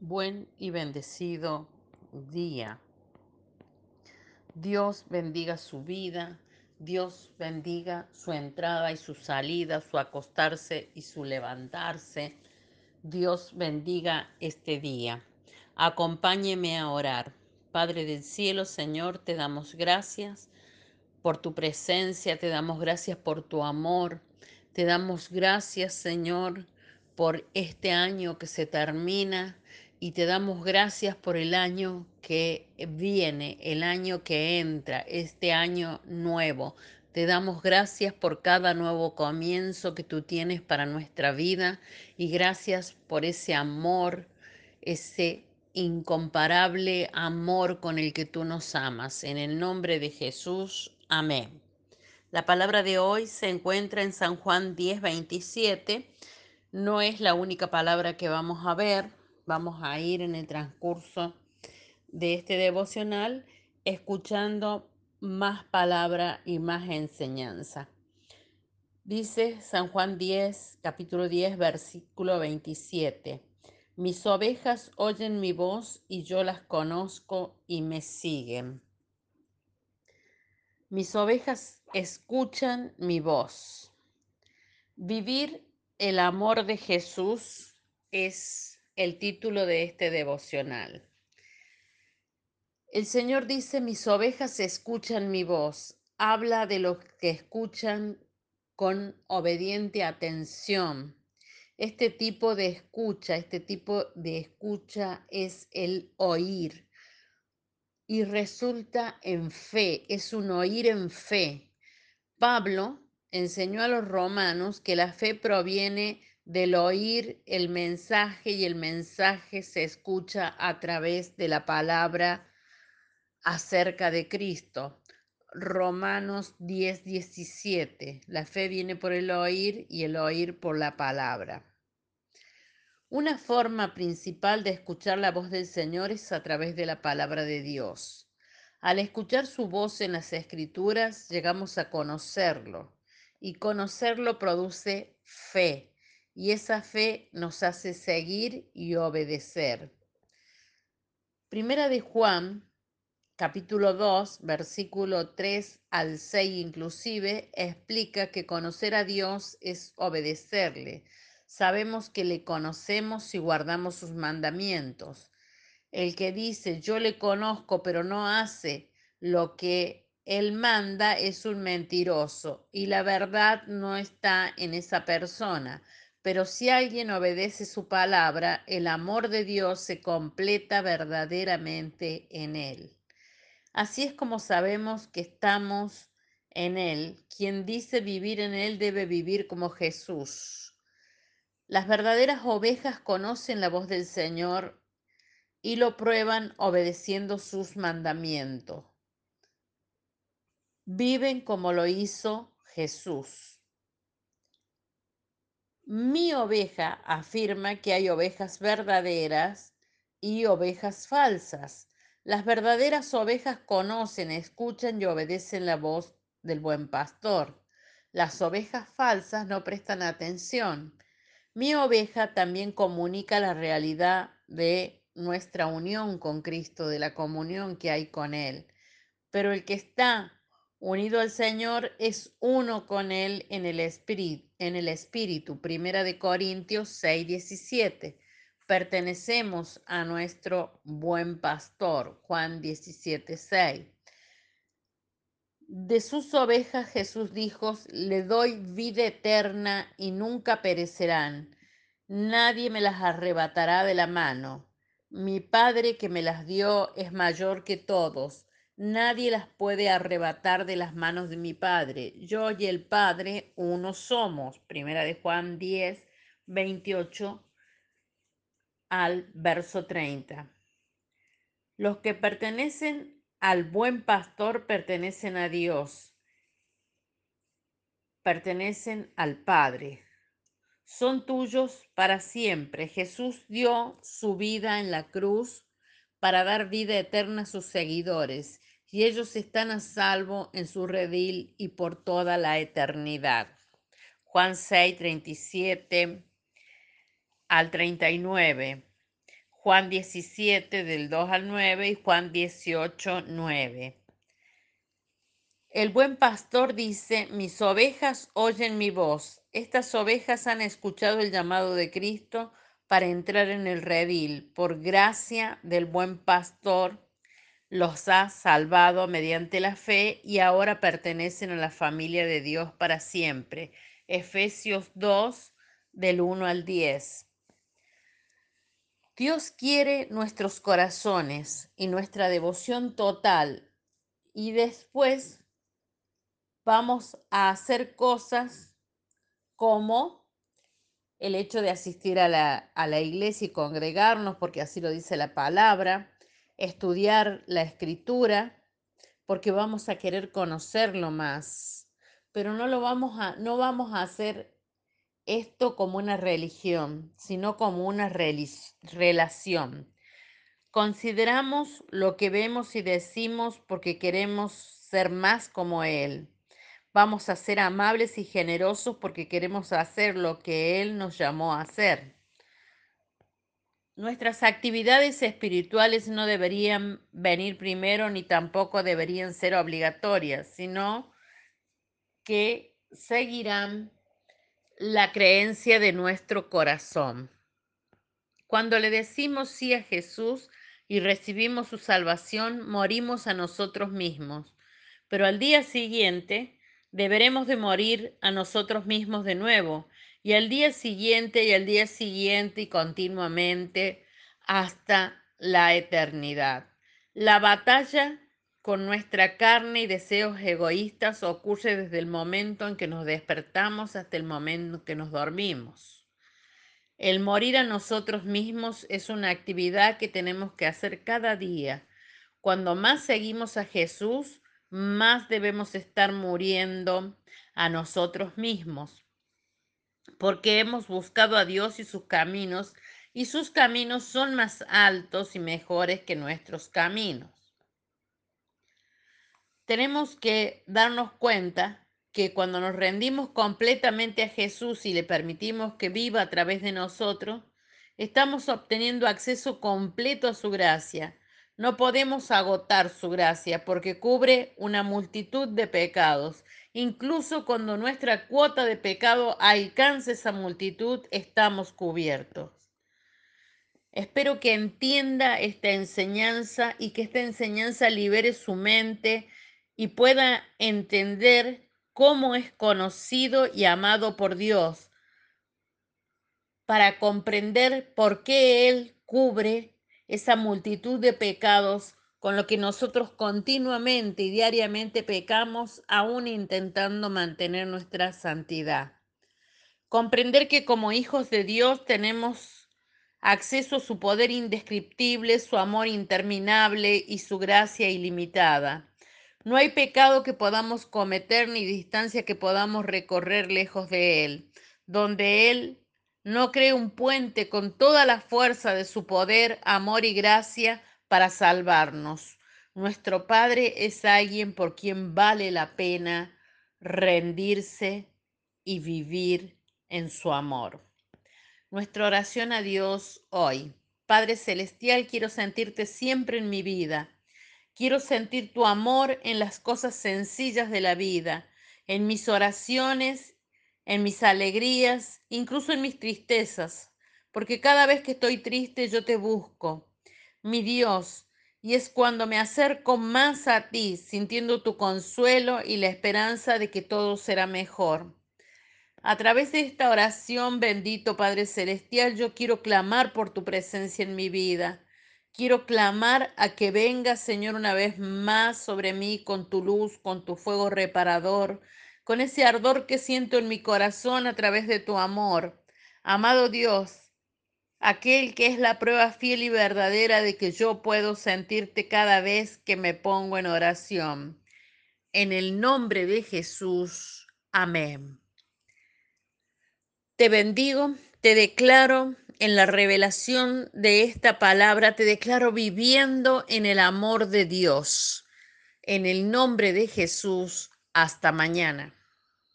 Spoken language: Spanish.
buen y bendecido día. Dios bendiga su vida, Dios bendiga su entrada y su salida, su acostarse y su levantarse. Dios bendiga este día. Acompáñeme a orar. Padre del cielo, Señor, te damos gracias por tu presencia, te damos gracias por tu amor, te damos gracias, Señor, por este año que se termina y te damos gracias por el año que viene, el año que entra, este año nuevo. Te damos gracias por cada nuevo comienzo que tú tienes para nuestra vida y gracias por ese amor, ese incomparable amor con el que tú nos amas. En el nombre de Jesús, amén. La palabra de hoy se encuentra en San Juan 10, 27. No es la única palabra que vamos a ver vamos a ir en el transcurso de este devocional escuchando más palabra y más enseñanza. Dice San Juan 10, capítulo 10, versículo 27. Mis ovejas oyen mi voz y yo las conozco y me siguen. Mis ovejas escuchan mi voz. Vivir el amor de Jesús es el título de este devocional. El Señor dice, mis ovejas escuchan mi voz. Habla de los que escuchan con obediente atención. Este tipo de escucha, este tipo de escucha es el oír y resulta en fe, es un oír en fe. Pablo enseñó a los romanos que la fe proviene del oír el mensaje y el mensaje se escucha a través de la palabra acerca de Cristo. Romanos 10, 17. La fe viene por el oír y el oír por la palabra. Una forma principal de escuchar la voz del Señor es a través de la palabra de Dios. Al escuchar su voz en las escrituras llegamos a conocerlo y conocerlo produce fe y esa fe nos hace seguir y obedecer. Primera de Juan, capítulo 2, versículo 3 al 6 inclusive, explica que conocer a Dios es obedecerle. Sabemos que le conocemos si guardamos sus mandamientos. El que dice yo le conozco pero no hace lo que él manda es un mentiroso y la verdad no está en esa persona. Pero si alguien obedece su palabra, el amor de Dios se completa verdaderamente en él. Así es como sabemos que estamos en él. Quien dice vivir en él debe vivir como Jesús. Las verdaderas ovejas conocen la voz del Señor y lo prueban obedeciendo sus mandamientos. Viven como lo hizo Jesús. Mi oveja afirma que hay ovejas verdaderas y ovejas falsas. Las verdaderas ovejas conocen, escuchan y obedecen la voz del buen pastor. Las ovejas falsas no prestan atención. Mi oveja también comunica la realidad de nuestra unión con Cristo, de la comunión que hay con Él. Pero el que está unido al Señor es uno con Él en el Espíritu. En el Espíritu. Primera de Corintios 6, 17. Pertenecemos a nuestro buen pastor. Juan 17, 6. De sus ovejas Jesús dijo, le doy vida eterna y nunca perecerán. Nadie me las arrebatará de la mano. Mi Padre que me las dio es mayor que todos Nadie las puede arrebatar de las manos de mi Padre. Yo y el Padre uno somos. Primera de Juan 10, 28 al verso 30. Los que pertenecen al buen pastor pertenecen a Dios, pertenecen al Padre. Son tuyos para siempre. Jesús dio su vida en la cruz para dar vida eterna a sus seguidores y ellos están a salvo en su redil y por toda la eternidad. Juan 6, 37 al 39. Juan 17 del 2 al 9 y Juan 18, 9. El buen pastor dice, mis ovejas oyen mi voz. Estas ovejas han escuchado el llamado de Cristo para entrar en el redil. Por gracia del buen pastor los ha salvado mediante la fe y ahora pertenecen a la familia de Dios para siempre. Efesios 2 del 1 al 10. Dios quiere nuestros corazones y nuestra devoción total y después vamos a hacer cosas como el hecho de asistir a la, a la iglesia y congregarnos, porque así lo dice la palabra, estudiar la escritura, porque vamos a querer conocerlo más, pero no lo vamos a, no vamos a hacer esto como una religión, sino como una relación. Consideramos lo que vemos y decimos porque queremos ser más como Él. Vamos a ser amables y generosos porque queremos hacer lo que Él nos llamó a hacer. Nuestras actividades espirituales no deberían venir primero ni tampoco deberían ser obligatorias, sino que seguirán la creencia de nuestro corazón. Cuando le decimos sí a Jesús y recibimos su salvación, morimos a nosotros mismos, pero al día siguiente deberemos de morir a nosotros mismos de nuevo, y al día siguiente y al día siguiente y continuamente hasta la eternidad. La batalla con nuestra carne y deseos egoístas ocurre desde el momento en que nos despertamos hasta el momento en que nos dormimos. El morir a nosotros mismos es una actividad que tenemos que hacer cada día. Cuando más seguimos a Jesús, más debemos estar muriendo a nosotros mismos, porque hemos buscado a Dios y sus caminos, y sus caminos son más altos y mejores que nuestros caminos tenemos que darnos cuenta que cuando nos rendimos completamente a Jesús y le permitimos que viva a través de nosotros, estamos obteniendo acceso completo a su gracia. No podemos agotar su gracia porque cubre una multitud de pecados. Incluso cuando nuestra cuota de pecado alcance esa multitud, estamos cubiertos. Espero que entienda esta enseñanza y que esta enseñanza libere su mente y pueda entender cómo es conocido y amado por Dios, para comprender por qué Él cubre esa multitud de pecados con lo que nosotros continuamente y diariamente pecamos, aún intentando mantener nuestra santidad. Comprender que como hijos de Dios tenemos acceso a su poder indescriptible, su amor interminable y su gracia ilimitada. No hay pecado que podamos cometer ni distancia que podamos recorrer lejos de Él, donde Él no cree un puente con toda la fuerza de su poder, amor y gracia para salvarnos. Nuestro Padre es alguien por quien vale la pena rendirse y vivir en su amor. Nuestra oración a Dios hoy. Padre Celestial, quiero sentirte siempre en mi vida Quiero sentir tu amor en las cosas sencillas de la vida, en mis oraciones, en mis alegrías, incluso en mis tristezas, porque cada vez que estoy triste yo te busco, mi Dios, y es cuando me acerco más a ti, sintiendo tu consuelo y la esperanza de que todo será mejor. A través de esta oración, bendito Padre Celestial, yo quiero clamar por tu presencia en mi vida. Quiero clamar a que vengas, Señor, una vez más sobre mí con tu luz, con tu fuego reparador, con ese ardor que siento en mi corazón a través de tu amor. Amado Dios, aquel que es la prueba fiel y verdadera de que yo puedo sentirte cada vez que me pongo en oración. En el nombre de Jesús. Amén. Te bendigo, te declaro en la revelación de esta palabra, te declaro viviendo en el amor de Dios. En el nombre de Jesús, hasta mañana.